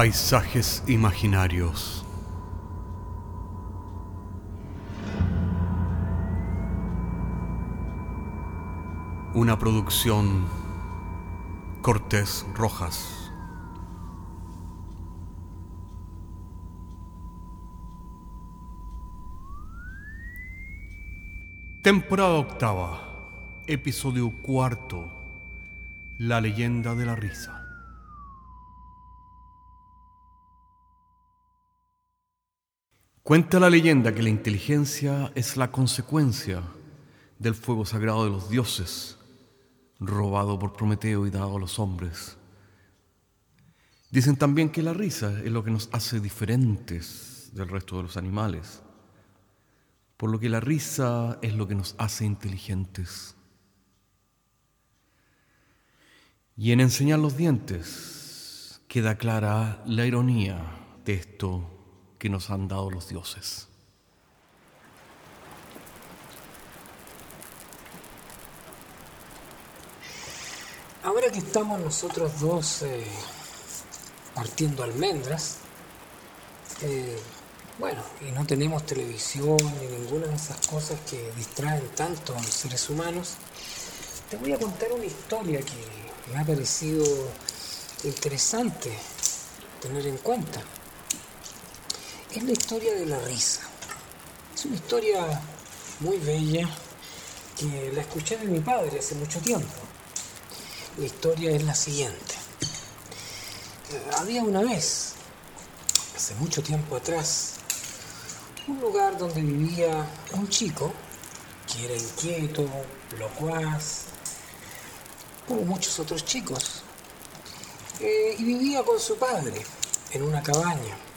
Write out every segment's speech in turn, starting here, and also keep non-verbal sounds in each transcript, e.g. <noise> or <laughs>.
Paisajes imaginarios. Una producción Cortés Rojas. Temporada octava, episodio cuarto, La leyenda de la risa. Cuenta la leyenda que la inteligencia es la consecuencia del fuego sagrado de los dioses, robado por Prometeo y dado a los hombres. Dicen también que la risa es lo que nos hace diferentes del resto de los animales, por lo que la risa es lo que nos hace inteligentes. Y en enseñar los dientes queda clara la ironía de esto que nos han dado los dioses. Ahora que estamos nosotros dos eh, partiendo almendras, eh, bueno, y no tenemos televisión ni ninguna de esas cosas que distraen tanto a los seres humanos, te voy a contar una historia que me ha parecido interesante tener en cuenta es la historia de la risa. Es una historia muy bella que la escuché de mi padre hace mucho tiempo. La historia es la siguiente. Había una vez, hace mucho tiempo atrás, un lugar donde vivía un chico que era inquieto, locuaz, como muchos otros chicos, eh, y vivía con su padre en una cabaña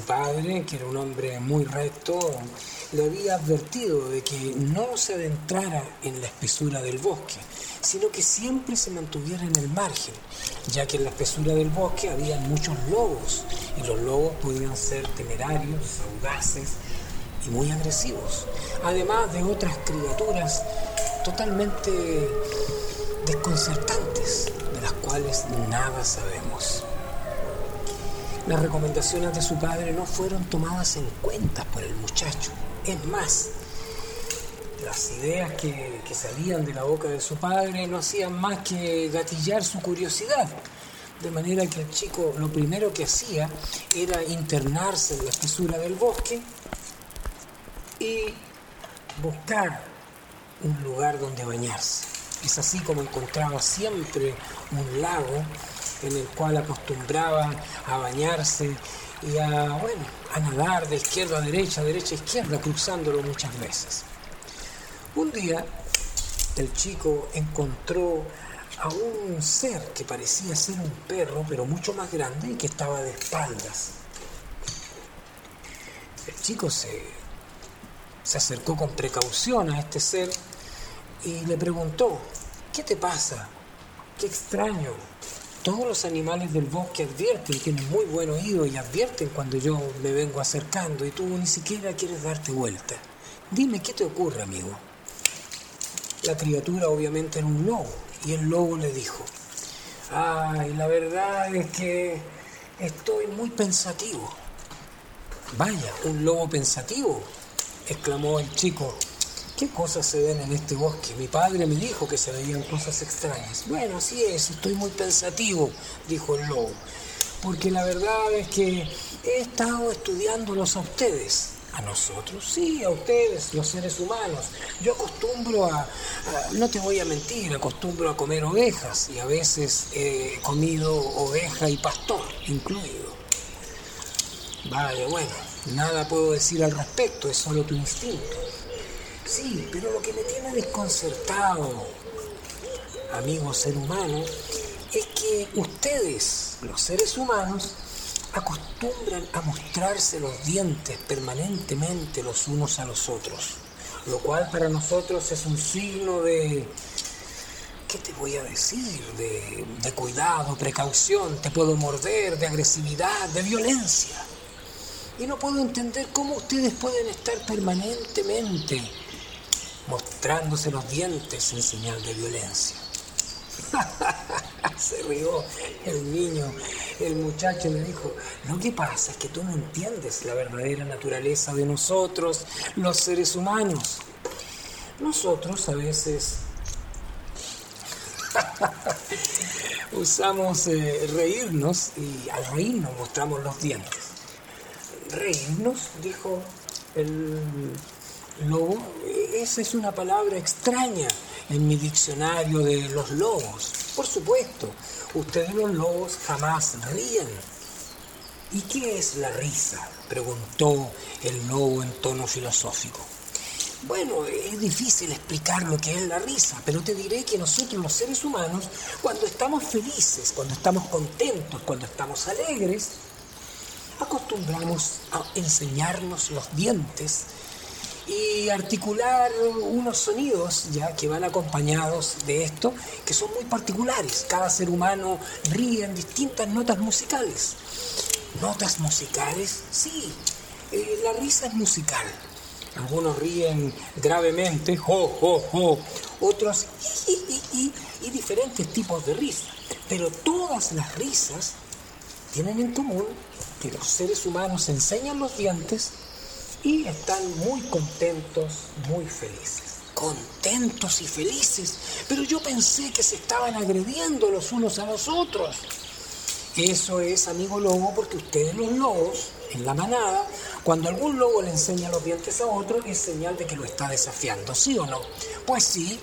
su padre, que era un hombre muy recto, le había advertido de que no se adentrara en la espesura del bosque, sino que siempre se mantuviera en el margen, ya que en la espesura del bosque había muchos lobos y los lobos podían ser temerarios, audaces y muy agresivos, además de otras criaturas totalmente desconcertantes, de las cuales nada sabemos. Las recomendaciones de su padre no fueron tomadas en cuenta por el muchacho. Es más, las ideas que, salían de la boca de su padre no hacían más que gatillar su curiosidad. De manera que el chico lo primero que hacía era internarse en la espesura del bosque y buscar un lugar donde bañarse. Es así como encontraba siempre un lago en el cual acostumbraba a bañarse y a, bueno, a nadar de izquierda a derecha, derecha a izquierda, cruzándolo muchas veces. Un día el chico encontró a un ser que parecía ser un perro, pero mucho más grande y que estaba de espaldas. El chico se, se acercó con precaución a este ser y le preguntó, ¿qué te pasa? Qué extraño, todos los animales del bosque advierten, tienen muy buen oído y advierten cuando yo me vengo acercando y tú ni siquiera quieres darte vuelta. Dime qué te ocurre, amigo. La criatura obviamente era un lobo y el lobo le dijo, ay, la verdad es que estoy muy pensativo. Vaya, un lobo pensativo, exclamó el chico ¿Qué cosas se ven en este bosque? Mi padre me dijo que se veían cosas extrañas. Bueno, así es, estoy muy pensativo, dijo el lobo. Porque la verdad es que he estado estudiándolos a ustedes. ¿A nosotros? Sí, a ustedes, los seres humanos. Yo acostumbro a, no te voy a mentir, acostumbro a comer ovejas y a veces he comido oveja y pastor incluido. Vaya, bueno, nada puedo decir al respecto, es solo tu instinto. Sí, pero lo que me tiene desconcertado, amigo ser humano, es que ustedes, los seres humanos, acostumbran a mostrarse los dientes permanentemente los unos a los otros, lo cual para nosotros es un signo de, ¿qué te voy a decir? De, de cuidado, precaución, te puedo morder, de agresividad, de violencia. Y no puedo entender cómo ustedes pueden estar permanentemente mostrándose los dientes en señal de violencia. <laughs> Se rió el niño. El muchacho le dijo, lo que pasa es que tú no entiendes la verdadera naturaleza de nosotros, los seres humanos. Nosotros a veces <laughs> usamos eh, reírnos y al reírnos mostramos los dientes. Reírnos, dijo el lobo, esa es una palabra extraña en mi diccionario de los lobos. Por supuesto, ustedes los lobos jamás ríen. ¿Y qué es la risa? preguntó el lobo en tono filosófico. Bueno, es difícil explicar lo que es la risa, pero te diré que nosotros los seres humanos, cuando estamos felices, cuando estamos contentos, cuando estamos alegres, acostumbramos a enseñarnos los dientes y articular unos sonidos ya que van acompañados de esto, que son muy particulares. Cada ser humano ríe en distintas notas musicales. ¿Notas musicales? Sí, eh, la risa es musical algunos ríen gravemente, jo, jo, jo, otros y, y diferentes tipos de risa. Pero todas las risas tienen en común que los seres humanos enseñan los dientes y están muy contentos, muy felices. Contentos y felices, pero yo pensé que se estaban agrediendo los unos a los otros. Eso es, amigo lobo, porque ustedes los lobos, en la manada, cuando algún lobo le enseña los dientes a otro, es señal de que lo está desafiando, ¿sí o no? Pues sí,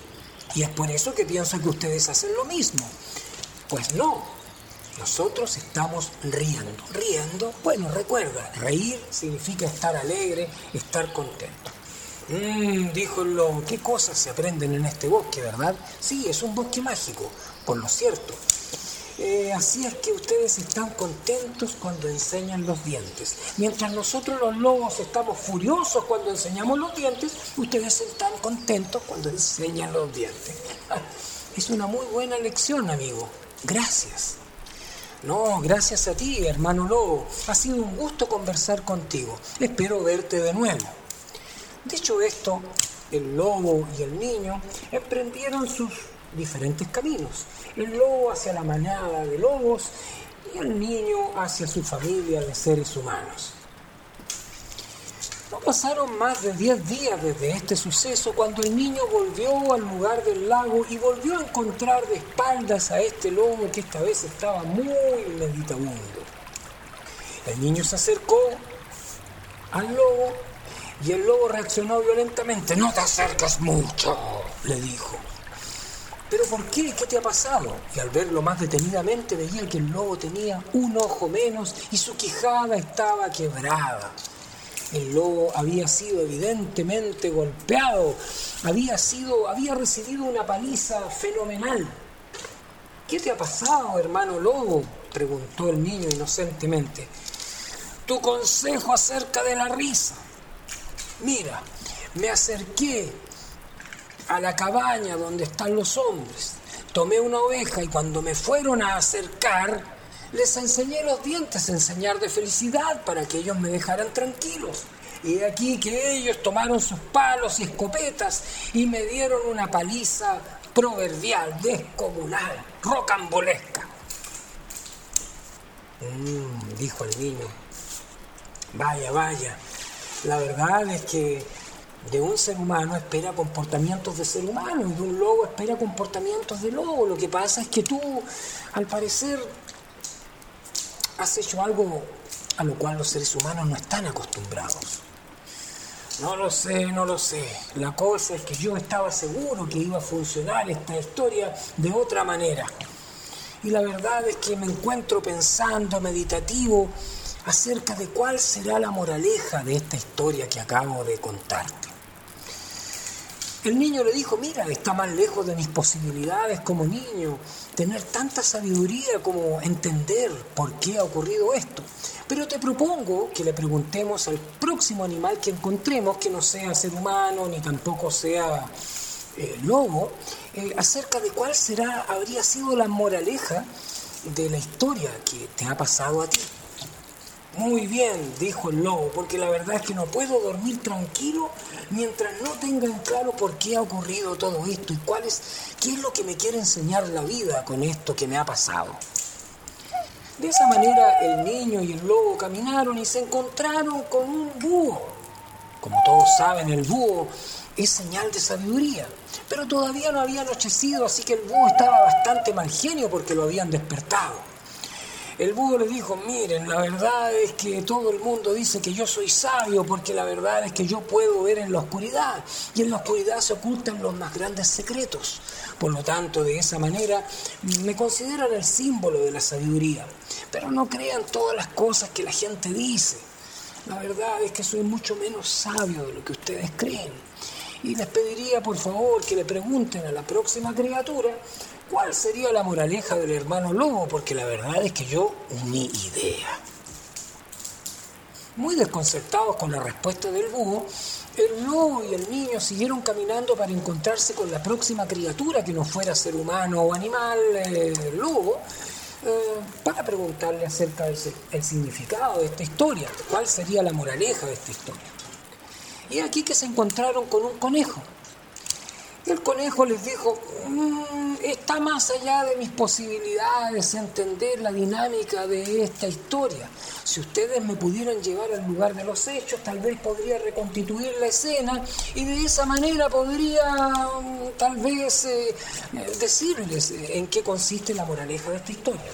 y es por eso que pienso que ustedes hacen lo mismo. Pues no, nosotros estamos riendo. Riendo, bueno, recuerda, reír significa estar alegre, estar contento. Mmm, dijo el lobo, qué cosas se aprenden en este bosque, ¿verdad? Sí, es un bosque mágico, por lo cierto. Eh, así es que ustedes están contentos cuando enseñan los dientes. Mientras nosotros los lobos estamos furiosos cuando enseñamos los dientes, ustedes están contentos cuando enseñan los dientes. <laughs> Es una muy buena lección, amigo. Gracias. No, gracias a ti, hermano lobo. Ha sido un gusto conversar contigo. Espero verte de nuevo. Dicho esto, el lobo y el niño emprendieron sus diferentes caminos el lobo hacia la manada de lobos y el niño hacia su familia de seres humanos. No pasaron más de 10 días desde este suceso cuando el niño volvió al lugar del lago y volvió a encontrar de espaldas a este lobo que esta vez estaba muy meditabundo. El niño se acercó al lobo y el lobo reaccionó violentamente. No te acerques mucho, le dijo. ¿Pero por qué? ¿Qué te ha pasado? Y al verlo más detenidamente veía que el lobo tenía un ojo menos y su quijada estaba quebrada. El lobo había sido evidentemente golpeado, había sido, había recibido una paliza fenomenal. ¿Qué te ha pasado, hermano lobo? preguntó el niño inocentemente. Tu consejo acerca de la risa. Mira, me acerqué a la cabaña donde están los hombres. Tomé una oveja y cuando me fueron a acercar, les enseñé los dientes, enseñar de felicidad para que ellos me dejaran tranquilos. Y aquí que ellos tomaron sus palos y escopetas y me dieron una paliza proverbial, descomunal, rocambolesca. Mm, dijo el niño. Vaya, vaya. La verdad es que de un ser humano espera comportamientos de ser humano y de un lobo espera comportamientos de lobo. Lo que pasa es que tú, al parecer, has hecho algo a lo cual los seres humanos no están acostumbrados. No lo sé, no lo sé. La cosa es que yo estaba seguro que iba a funcionar esta historia de otra manera. Y la verdad es que me encuentro pensando, meditativo, acerca de cuál será la moraleja de esta historia que acabo de contarte. El niño le dijo, mira, está más lejos de mis posibilidades como niño, tener tanta sabiduría como entender por qué ha ocurrido esto. Pero te propongo que le preguntemos al próximo animal que encontremos, que no sea ser humano ni tampoco sea eh, lobo, eh, acerca de cuál será, habría sido la moraleja de la historia que te ha pasado a ti. Muy bien, dijo el lobo, porque la verdad es que no puedo dormir tranquilo mientras no tengan claro por qué ha ocurrido todo esto y cuál es, qué es lo que me quiere enseñar la vida con esto que me ha pasado. De esa manera el niño y el lobo caminaron y se encontraron con un búho. Como todos saben, el búho es señal de sabiduría. Pero todavía no había anochecido, así que el búho estaba bastante mal genio porque lo habían despertado. El búho le dijo, miren, la verdad es que todo el mundo dice que yo soy sabio porque la verdad es que yo puedo ver en la oscuridad y en la oscuridad se ocultan los más grandes secretos. Por lo tanto, de esa manera me consideran el símbolo de la sabiduría. Pero no crean todas las cosas que la gente dice. La verdad es que soy mucho menos sabio de lo que ustedes creen. Y les pediría por favor que le pregunten a la próxima criatura cuál sería la moraleja del hermano lobo, porque la verdad es que yo ni idea. Muy desconcertados con la respuesta del búho, el lobo y el niño siguieron caminando para encontrarse con la próxima criatura que no fuera ser humano o animal, eh, lobo, eh, para preguntarle acerca del significado de esta historia, cuál sería la moraleja de esta historia. Y aquí que se encontraron con un conejo. El conejo les dijo, mm, está más allá de mis posibilidades entender la dinámica de esta historia. Si ustedes me pudieran llevar al lugar de los hechos, tal vez podría reconstituir la escena y de esa manera podría mm, tal vez eh, decirles en qué consiste la moraleja de esta historia.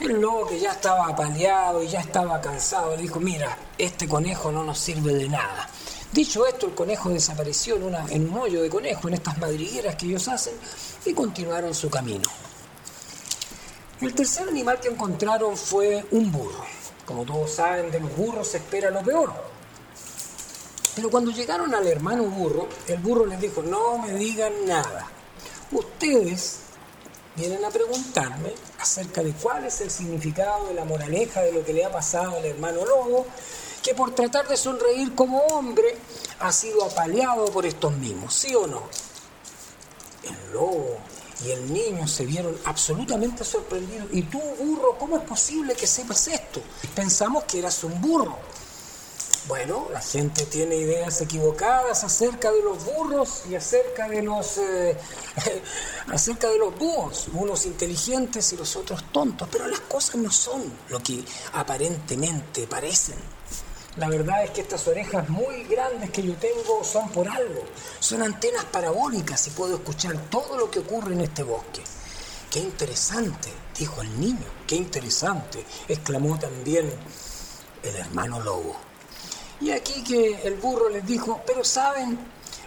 El lobo que ya estaba apaleado y ya estaba cansado dijo, mira, este conejo no nos sirve de nada. Dicho esto, el conejo desapareció en, en un hoyo de conejo, en estas madrigueras que ellos hacen, y continuaron su camino. El tercer animal que encontraron fue un burro. Como todos saben, de los burros se espera lo peor. Pero cuando llegaron al hermano burro, el burro les dijo, no me digan nada. Ustedes vienen a preguntarme acerca de cuál es el significado de la moraleja de lo que le ha pasado al hermano lobo, que por tratar de sonreír como hombre ha sido apaleado por estos mismos, ¿sí o no? El lobo y el niño se vieron absolutamente sorprendidos. ¿Y tú, burro, cómo es posible que sepas esto? Pensamos que eras un burro. Bueno, la gente tiene ideas equivocadas acerca de los burros y acerca de los eh, <laughs> acerca de los búhos, unos inteligentes y los otros tontos, pero las cosas no son lo que aparentemente parecen. La verdad es que estas orejas muy grandes que yo tengo son por algo, son antenas parabólicas y puedo escuchar todo lo que ocurre en este bosque. Qué interesante, dijo el niño, qué interesante, exclamó también el hermano lobo. Y aquí que el burro les dijo, pero saben,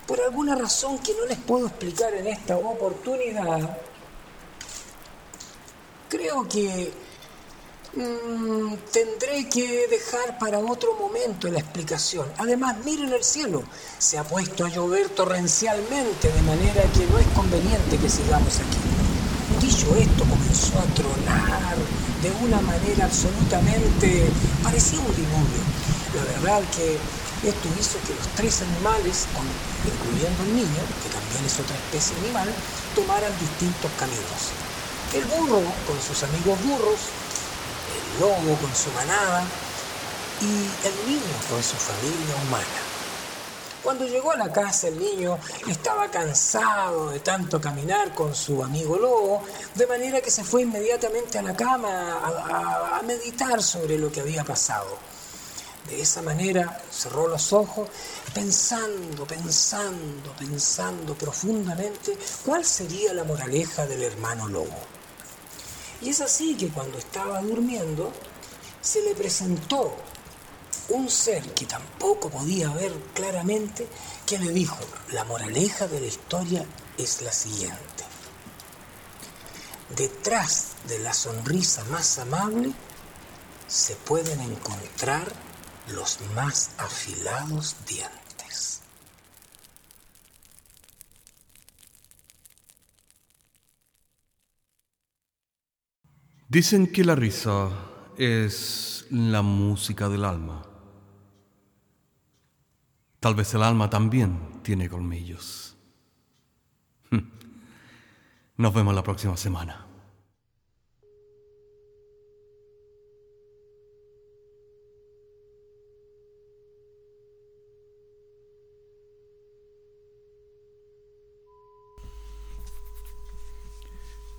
por alguna razón que no les puedo explicar en esta oportunidad, creo que mm, tendré que dejar para otro momento la explicación. Además, miren el cielo, se ha puesto a llover torrencialmente, de manera que no es conveniente que sigamos aquí. Dicho esto, comenzó a tronar de una manera absolutamente parecía un diluvio la verdad que esto hizo que los tres animales, incluyendo el niño, que también es otra especie animal, tomaran distintos caminos. El burro con sus amigos burros, el lobo con su manada y el niño con su familia humana. Cuando llegó a la casa el niño estaba cansado de tanto caminar con su amigo lobo, de manera que se fue inmediatamente a la cama a meditar sobre lo que había pasado. De esa manera cerró los ojos pensando, pensando, pensando profundamente cuál sería la moraleja del hermano lobo. Y es así que cuando estaba durmiendo se le presentó un ser que tampoco podía ver claramente que le dijo, la moraleja de la historia es la siguiente. Detrás de la sonrisa más amable se pueden encontrar los más afilados dientes. Dicen que la risa es la música del alma. Tal vez el alma también tiene colmillos. <laughs> Nos vemos la próxima semana.